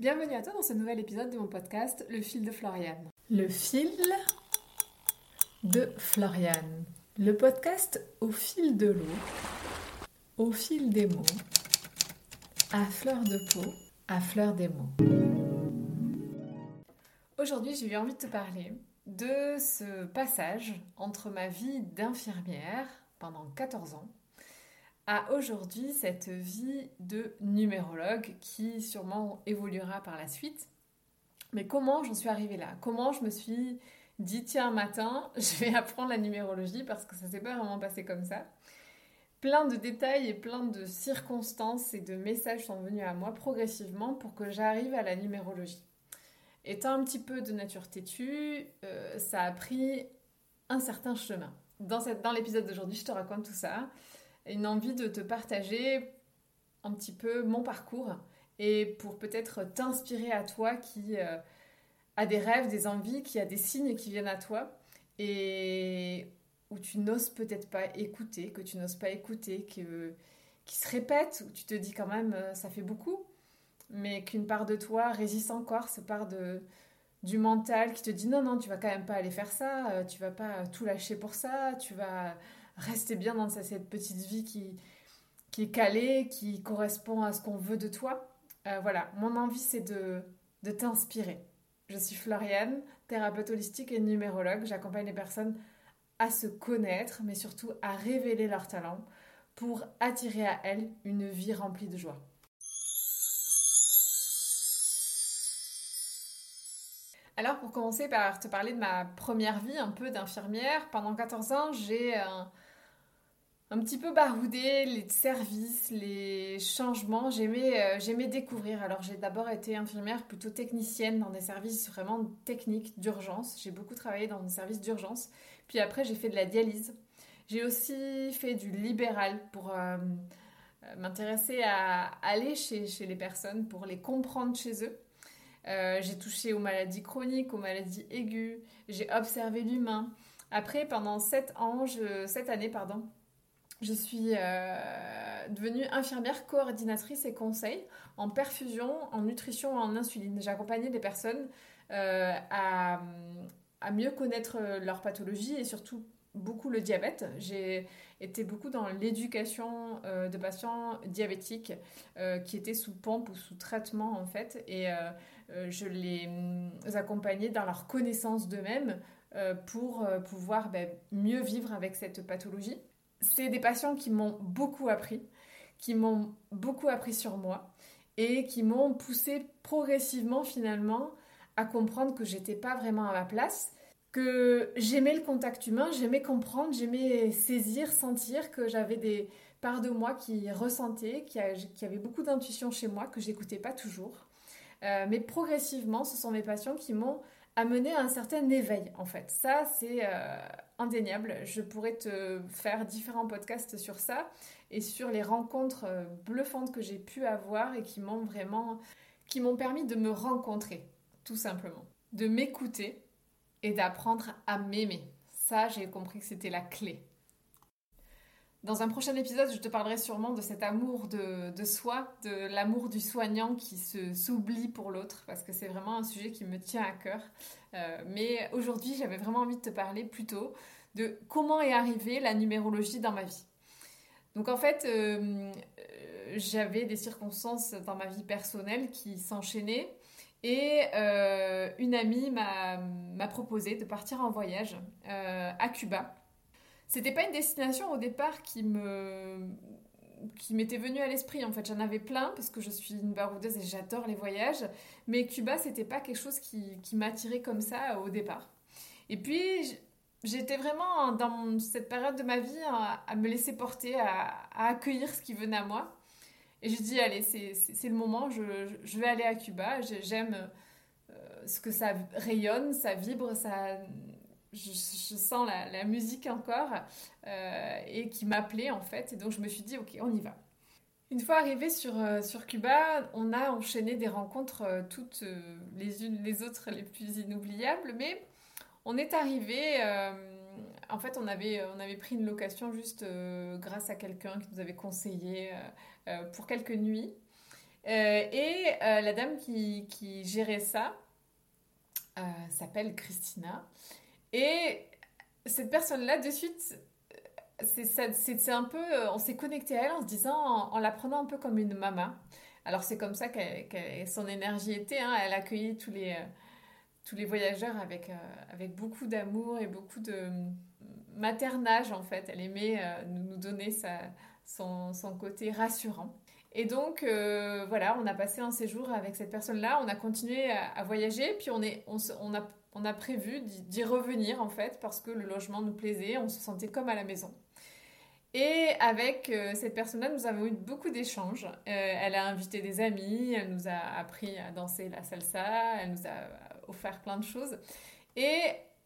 Bienvenue à toi dans ce nouvel épisode de mon podcast Le fil de Floriane. Le fil de Floriane. Le podcast au fil de l'eau, au fil des mots, à fleur de peau, à fleur des mots. Aujourd'hui, j'ai eu envie de te parler de ce passage entre ma vie d'infirmière pendant 14 ans aujourd'hui cette vie de numérologue qui sûrement évoluera par la suite. Mais comment j'en suis arrivée là? Comment je me suis dit tiens un matin je vais apprendre la numérologie parce que ça s'est pas vraiment passé comme ça. Plein de détails et plein de circonstances et de messages sont venus à moi progressivement pour que j'arrive à la numérologie. Étant un petit peu de nature têtue, euh, ça a pris un certain chemin. Dans l'épisode d'aujourd'hui, je te raconte tout ça une envie de te partager un petit peu mon parcours et pour peut-être t'inspirer à toi qui euh, a des rêves, des envies, qui a des signes qui viennent à toi et où tu n'oses peut-être pas écouter, que tu n'oses pas écouter, que, qui se répète, où tu te dis quand même euh, ça fait beaucoup, mais qu'une part de toi résiste encore, ce part de, du mental qui te dit non, non, tu vas quand même pas aller faire ça, euh, tu vas pas tout lâcher pour ça, tu vas rester bien dans cette petite vie qui, qui est calée, qui correspond à ce qu'on veut de toi. Euh, voilà, mon envie c'est de, de t'inspirer. Je suis Floriane, thérapeute holistique et numérologue. J'accompagne les personnes à se connaître, mais surtout à révéler leurs talents pour attirer à elles une vie remplie de joie. Alors pour commencer par te parler de ma première vie un peu d'infirmière, pendant 14 ans j'ai un, un petit peu baroudé les services, les changements. J'aimais, euh, j'aimais découvrir. Alors j'ai d'abord été infirmière plutôt technicienne dans des services vraiment techniques d'urgence. J'ai beaucoup travaillé dans des services d'urgence. Puis après j'ai fait de la dialyse. J'ai aussi fait du libéral pour euh, euh, m'intéresser à aller chez, chez, les personnes, pour les comprendre chez eux. J'ai touché aux maladies chroniques, aux maladies aiguës. J'ai observé l'humain. Après, pendant sept ans, je, sept années, pardon, je suis euh, devenue infirmière coordinatrice et conseil en perfusion, en nutrition en insuline. J'ai accompagné des personnes euh, à, mieux connaître leur pathologie et surtout beaucoup le diabète. J'ai été beaucoup dans l'éducation euh, de patients diabétiques qui étaient sous pompe ou sous traitement en fait et je les accompagnais dans leur connaissance d'eux-mêmes pour pouvoir ben, mieux vivre avec cette pathologie c'est des patients qui m'ont beaucoup appris, qui m'ont beaucoup appris sur moi et qui m'ont poussé progressivement finalement à comprendre que j'étais pas vraiment à ma place, que j'aimais le contact humain, j'aimais comprendre, j'aimais saisir, sentir que j'avais des parts de moi qui ressentaient, qui, avaient beaucoup d'intuition chez moi, que j'écoutais pas toujours. Euh, mais progressivement, ce sont mes patients qui m'ont amené à un certain éveil en fait. Ça, c'est euh, indéniable. Je pourrais te faire différents podcasts sur ça et sur les rencontres euh, bluffantes que j'ai pu avoir et qui m'ont vraiment qui m'ont permis de me rencontrer tout simplement, de m'écouter et d'apprendre à m'aimer. Ça, j'ai compris que c'était la clé. Dans un prochain épisode, je te parlerai sûrement de cet amour de, soi, de l'amour du soignant qui se s'oublie pour l'autre, parce que c'est vraiment un sujet qui me tient à cœur. Euh, mais aujourd'hui, j'avais vraiment envie de te parler plutôt de comment est arrivée la numérologie dans ma vie. Donc en fait, euh, euh, j'avais des circonstances dans ma vie personnelle qui s'enchaînaient. Et une amie m'a proposé de partir en voyage à Cuba. C'était pas une destination au départ qui m'était venue à l'esprit en fait. J'en avais plein parce que je suis une baroudeuse et j'adore les voyages mais Cuba c'était pas quelque chose qui m'attirait comme ça au départ. Et puis j'étais vraiment dans cette période de ma vie à, me laisser porter à, accueillir ce qui venait à moi et je dis allez c'est le moment je, je, vais aller à Cuba j'aime euh, ce que ça rayonne ça vibre ça je, sens la, musique encore euh, et qui m'appelait en fait. Et donc je me suis dit, ok, on y va. Une fois arrivé sur, euh, sur Cuba, on a enchaîné des rencontres toutes les unes les autres les plus inoubliables, mais on est arrivé. En fait, on avait, on avait pris une location juste grâce à quelqu'un qui nous avait conseillé pour quelques nuits. et la dame qui, qui gérait ça s'appelle Christina. Et cette personne-là, de suite, c'est un peu, on s'est connecté à elle en se disant, en, la prenant un peu comme une maman. Alors c'est comme ça que son énergie était. Hein. Elle accueillait tous les, tous les voyageurs avec, avec beaucoup d'amour et beaucoup de maternage en fait. Elle aimait euh, nous donner sa, son, côté rassurant. Et donc euh, voilà, on a passé un séjour avec cette personne-là, on a continué à, voyager, puis on, est, on, a, on a prévu d'y revenir en fait parce que le logement nous plaisait, on se sentait comme à la maison. Et avec euh, cette personne-là, nous avons eu beaucoup d'échanges. elle a invité des amis, elle nous a appris à danser la salsa, elle nous a offert plein de choses. Et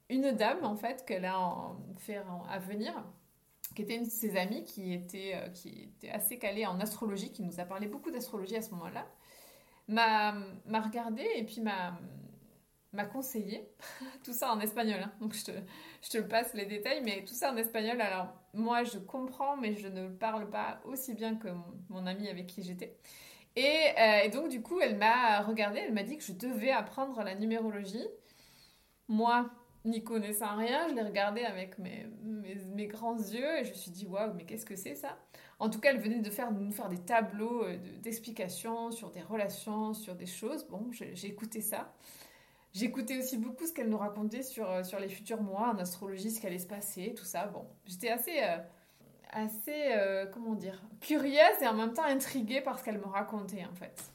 une dame, en fait, qu'elle a à venir, qui était une de ses amies qui était, euh, qui était assez calée en astrologie, qui nous a parlé beaucoup d'astrologie à ce moment-là, m'a regardé et puis m'a conseillé, tout ça en espagnol, hein. donc je te, je te passe les détails, mais tout ça en espagnol, alors moi je comprends, mais je ne parle pas aussi bien que mon, ami avec qui j'étais. Et, euh, et, donc du coup, elle m'a regardé, elle m'a dit que je devais apprendre la numérologie. Moi, n'y connaissant rien, je l'ai regardé avec mes, mes, grands yeux et je me suis dit waouh, mais qu'est-ce que c'est ça? En tout cas, elle venait de faire, nous faire des tableaux euh, d'explications sur des relations, sur des choses. Bon, j'ai écouté ça. J'écoutais aussi beaucoup ce qu'elle nous racontait sur, euh, sur les futurs mois en astrologie, ce qui allait se passer, tout ça. Bon, j'étais assez, euh, assez comment dire, curieuse et en même temps intriguée par ce qu'elle me racontait en fait.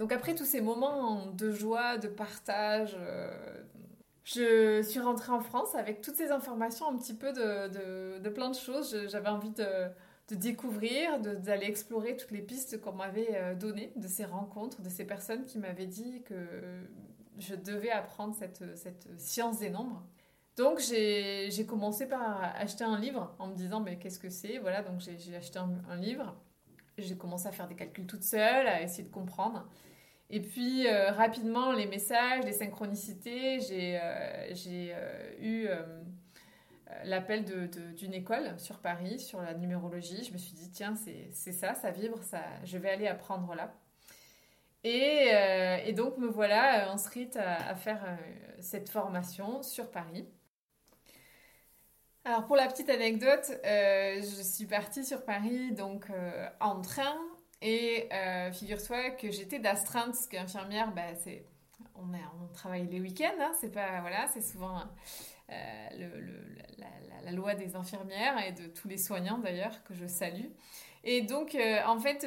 Donc après tous ces moments de joie, de partage, euh, je suis rentrée en France avec toutes ces informations, un petit peu de, plein de choses. J'avais envie de, découvrir, d'aller explorer toutes les pistes qu'on m'avait euh, données, de ces rencontres, de ces personnes qui m'avaient dit que je devais apprendre cette, science des nombres. Donc j'ai commencé par acheter un livre en me disant mais qu'est-ce que c'est? Voilà, donc j'ai acheté un livre. J'ai commencé à faire des calculs toute seule, à essayer de comprendre. Et puis euh, rapidement, les messages, les synchronicités, j'ai euh, euh, eu l'appel d'une école sur Paris, sur la numérologie. Je me suis dit, tiens, c'est ça, ça vibre, ça, je vais aller apprendre là. Et, et donc me voilà inscrite à, à faire cette formation sur Paris. Alors pour la petite anecdote, je suis partie sur Paris donc en train et euh, figure-toi que j'étais d'astreinte, parce qu'infirmière, bah, on, travaille les week-ends, hein, c'est voilà, souvent euh, la, loi des infirmières et de tous les soignants d'ailleurs, que je salue. Et donc, euh, en fait,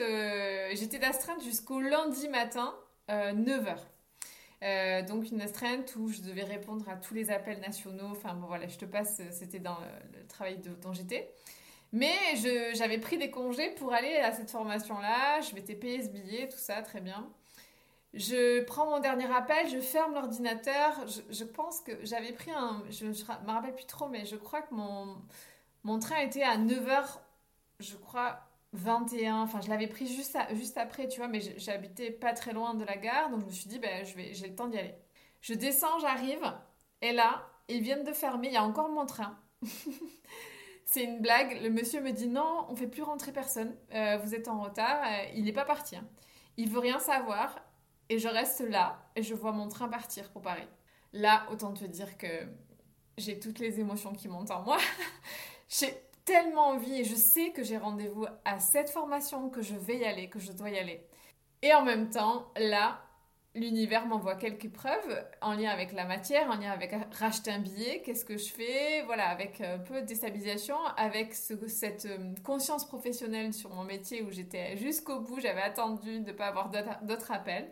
j'étais d'astreinte jusqu'au lundi matin, 9h. donc une astreinte où je devais répondre à tous les appels nationaux. Enfin bon voilà, je te passe, c'était dans le, travail dont j'étais. Mais j'avais pris des congés pour aller à cette formation-là. Je m'étais payé ce billet, tout ça, très bien. Je prends mon dernier appel, je ferme l'ordinateur. Je, pense que j'avais pris un. Je ne me rappelle plus trop, mais je crois que mon, mon train était à 9h, je crois, 21. Enfin, je l'avais pris juste, juste après, tu vois, mais j'habitais pas très loin de la gare, donc je me suis dit, ben, j'ai le temps d'y aller. Je descends, j'arrive, et là, ils viennent de fermer, il y a encore mon train. C'est une blague. Le monsieur me dit non, on fait plus rentrer personne. Euh, vous êtes en retard. Euh, il n'est pas parti. Hein. Il veut rien savoir. Et je reste là et je vois mon train partir pour Paris. Là, autant te dire que j'ai toutes les émotions qui montent en moi. j'ai tellement envie et je sais que j'ai rendez-vous à cette formation, que je vais y aller, que je dois y aller. Et en même temps, là, l'univers m'envoie quelques preuves en lien avec la matière, en lien avec racheter un billet, qu'est-ce que je fais, voilà, avec un peu de déstabilisation, avec cette euh, conscience professionnelle sur mon métier où j'étais jusqu'au bout, j'avais attendu de ne pas avoir d'autres appels.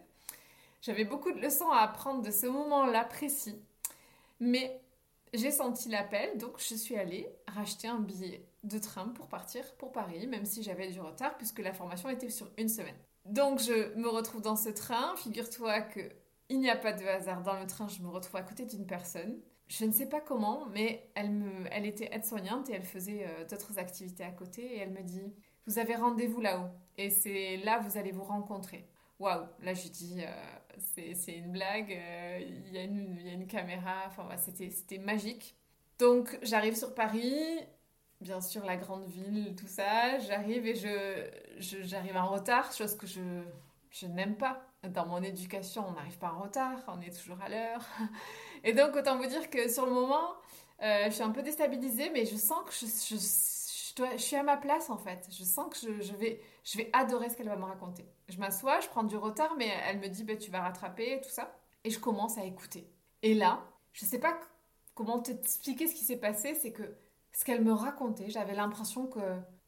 J'avais beaucoup de leçons à apprendre de ce moment-là précis, mais j'ai senti l'appel, donc je suis allée racheter un billet de train pour partir pour Paris, même si j'avais du retard puisque la formation était sur une semaine. Donc je me retrouve dans ce train. Figure-toi que il n'y a pas de hasard dans le train. Je me retrouve à côté d'une personne. Je ne sais pas comment, mais elle, était aide-soignante et elle faisait euh, d'autres activités à côté. Et elle me dit Vous avez rendez-vous là-haut. Et c'est là vous allez vous rencontrer. Waouh Là, je dis euh, C'est une blague. Euh, il y a une caméra. Enfin, c'était magique. Donc, j'arrive sur Paris. Bien sûr la grande ville, tout ça. J'arrive et je, j'arrive en retard, chose que je, je n'aime pas. Dans mon éducation, on n'arrive pas en retard, on est toujours à l'heure. Et donc, autant vous dire que sur le moment, euh, je suis un peu déstabilisée, mais je sens que je, je, suis à ma place en fait. Je sens que je, vais, je vais adorer ce qu'elle va me raconter. Je m'assois, je prends du retard, mais elle me dit bah, tu vas rattraper, tout ça. Et je commence à écouter. Et là, je ne sais pas comment t'expliquer ce qui s'est passé, c'est que ce qu'elle me racontait, j'avais l'impression que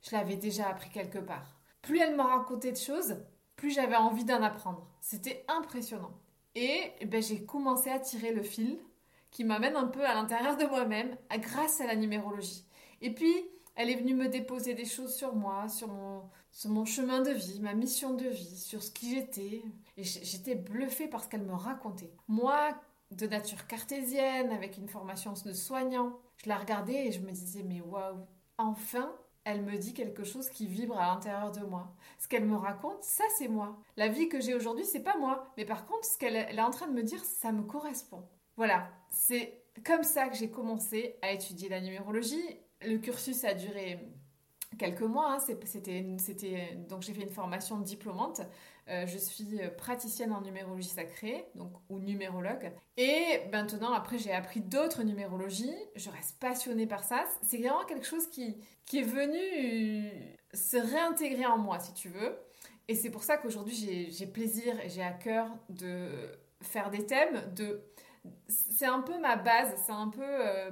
je l'avais déjà appris quelque part. Plus elle me racontait de choses, plus j'avais envie d'en apprendre. C'était impressionnant. Et ben, j'ai commencé à tirer le fil qui m'amène un peu à l'intérieur de moi-même grâce à la numérologie. Et puis, elle est venue me déposer des choses sur moi, sur mon, sur mon chemin de vie, ma mission de vie, sur ce qui j'étais. Et j'étais bluffée par ce qu'elle me racontait. Moi, de nature cartésienne, avec une formation de soignant, je la regardais et je me disais, mais waouh, enfin, elle me dit quelque chose qui vibre à l'intérieur de moi. Ce qu'elle me raconte, ça c'est moi. La vie que j'ai aujourd'hui, c'est pas moi. Mais par contre, ce qu'elle est en train de me dire, ça me correspond. Voilà, c'est comme ça que j'ai commencé à étudier la numérologie. Le cursus a duré quelques mois. Hein. C'était, donc j'ai fait une formation diplômante. Euh, je suis praticienne en numérologie sacrée, donc ou numérologue. Et maintenant, après, j'ai appris d'autres numérologies. Je reste passionnée par ça. C'est vraiment quelque chose qui, est venu se réintégrer en moi, si tu veux. Et c'est pour ça qu'aujourd'hui, j'ai plaisir et j'ai à cœur de faire des thèmes, de c'est un peu ma base, c'est un peu euh,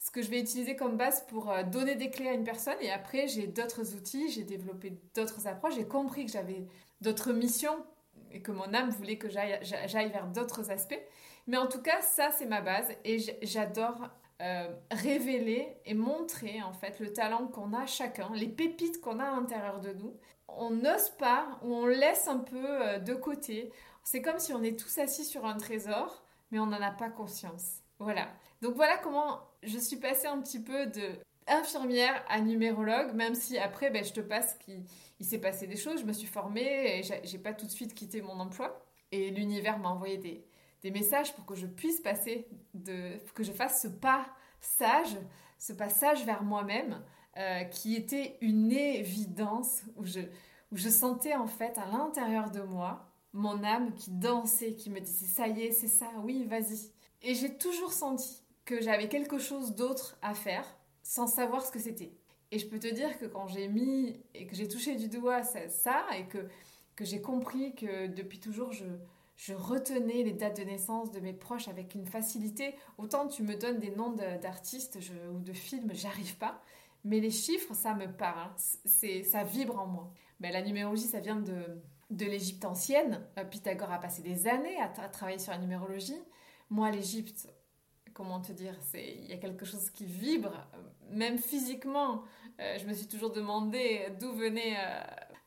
ce que je vais utiliser comme base pour euh, donner des clés à une personne. Et après, j'ai d'autres outils, j'ai développé d'autres approches, j'ai compris que j'avais d'autres missions et que mon âme voulait que j'aille vers d'autres aspects. Mais en tout cas, ça, c'est ma base et j'adore euh, révéler et montrer en fait le talent qu'on a chacun, les pépites qu'on a à l'intérieur de nous. On n'ose pas ou on laisse un peu de côté. C'est comme si on est tous assis sur un trésor mais on n'en a pas conscience. Voilà. Donc voilà comment je suis passée un petit peu de infirmière à numérologue, même si après, ben, je te passe qu'il il, s'est passé des choses, je me suis formée et j'ai pas tout de suite quitté mon emploi. Et l'univers m'a envoyé des, messages pour que je puisse passer, de, que je fasse ce pas sage, ce passage vers moi-même, euh, qui était une évidence, où je, où je sentais en fait à l'intérieur de moi mon âme qui dansait, qui me disait ça y est, c'est ça, oui, vas-y. Et j'ai toujours senti que j'avais quelque chose d'autre à faire sans savoir ce que c'était. Et je peux te dire que quand j'ai mis et que j'ai touché du doigt ça, et que, que j'ai compris que depuis toujours je, je retenais les dates de naissance de mes proches avec une facilité, autant tu me donnes des noms d'artistes ou de films, j'arrive pas. Mais les chiffres, ça me parle, c'est ça vibre en moi. Mais la numérologie, ça vient de, de l'Égypte ancienne. Euh, Pythagore a passé des années à, travailler sur la numérologie. Moi, l'Égypte, comment te dire, c'est il y a quelque chose qui vibre, euh, même physiquement. Euh, je me suis toujours demandé d'où venaient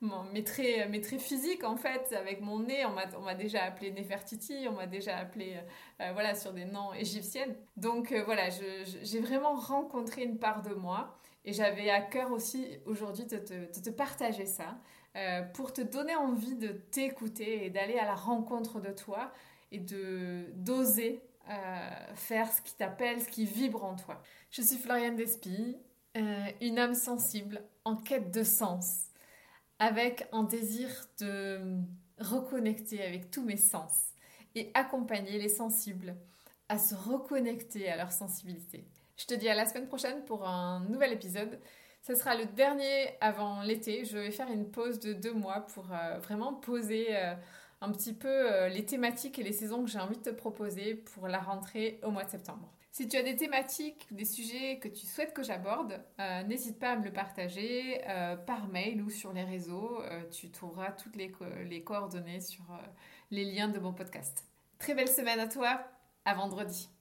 mes, traits, mes, traits, physiques en fait, avec mon nez. On m'a déjà appelé Nefertiti, on m'a déjà appelé voilà sur des noms égyptiennes. Donc voilà, j'ai vraiment rencontré une part de moi. Et j'avais à cœur aussi aujourd'hui de, te partager ça. Euh, pour te donner envie de t'écouter et d'aller à la rencontre de toi et de d'oser euh, faire ce qui t'appelle, ce qui vibre en toi. Je suis Floriane Despy, euh, une âme sensible en quête de sens, avec un désir de reconnecter avec tous mes sens et accompagner les sensibles à se reconnecter à leur sensibilité. Je te dis à la semaine prochaine pour un nouvel épisode. Ce sera le dernier avant l'été. Je vais faire une pause de deux mois pour euh, vraiment poser euh, un petit peu euh, les thématiques et les saisons que j'ai envie de te proposer pour la rentrée au mois de septembre. Si tu as des thématiques, des sujets que tu souhaites que j'aborde, n'hésite pas à me le partager par mail ou sur les réseaux. tu trouveras toutes les, les coordonnées sur les liens de mon podcast. Très belle semaine à toi, à vendredi.